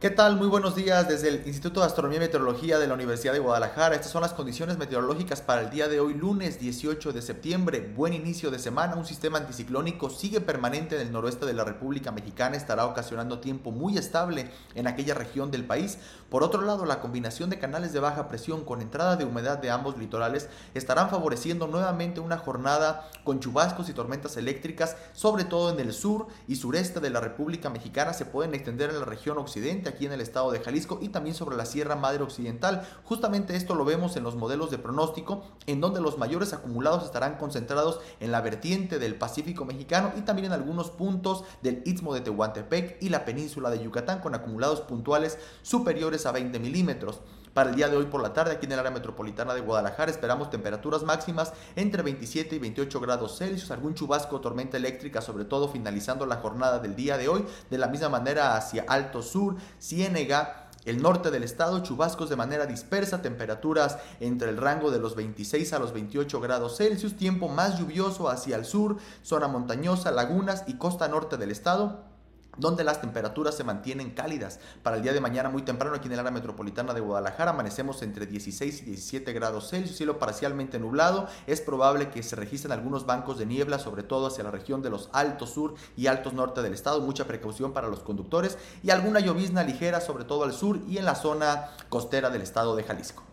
¿Qué tal? Muy buenos días desde el Instituto de Astronomía y Meteorología de la Universidad de Guadalajara. Estas son las condiciones meteorológicas para el día de hoy, lunes 18 de septiembre. Buen inicio de semana. Un sistema anticiclónico sigue permanente en el noroeste de la República Mexicana. Estará ocasionando tiempo muy estable en aquella región del país. Por otro lado, la combinación de canales de baja presión con entrada de humedad de ambos litorales estarán favoreciendo nuevamente una jornada con chubascos y tormentas eléctricas, sobre todo en el sur y sureste de la República Mexicana. Se pueden extender en la región occidente aquí en el estado de Jalisco y también sobre la Sierra Madre Occidental. Justamente esto lo vemos en los modelos de pronóstico, en donde los mayores acumulados estarán concentrados en la vertiente del Pacífico mexicano y también en algunos puntos del Istmo de Tehuantepec y la península de Yucatán con acumulados puntuales superiores a 20 milímetros. Para el día de hoy por la tarde, aquí en el área metropolitana de Guadalajara, esperamos temperaturas máximas entre 27 y 28 grados Celsius, algún chubasco tormenta eléctrica, sobre todo finalizando la jornada del día de hoy. De la misma manera hacia Alto Sur, Ciénega, el norte del estado, chubascos de manera dispersa, temperaturas entre el rango de los 26 a los 28 grados Celsius, tiempo más lluvioso hacia el sur, zona montañosa, lagunas y costa norte del estado donde las temperaturas se mantienen cálidas. Para el día de mañana muy temprano aquí en el área metropolitana de Guadalajara amanecemos entre 16 y 17 grados Celsius, cielo parcialmente nublado. Es probable que se registren algunos bancos de niebla, sobre todo hacia la región de los altos sur y altos norte del estado. Mucha precaución para los conductores y alguna llovizna ligera, sobre todo al sur y en la zona costera del estado de Jalisco.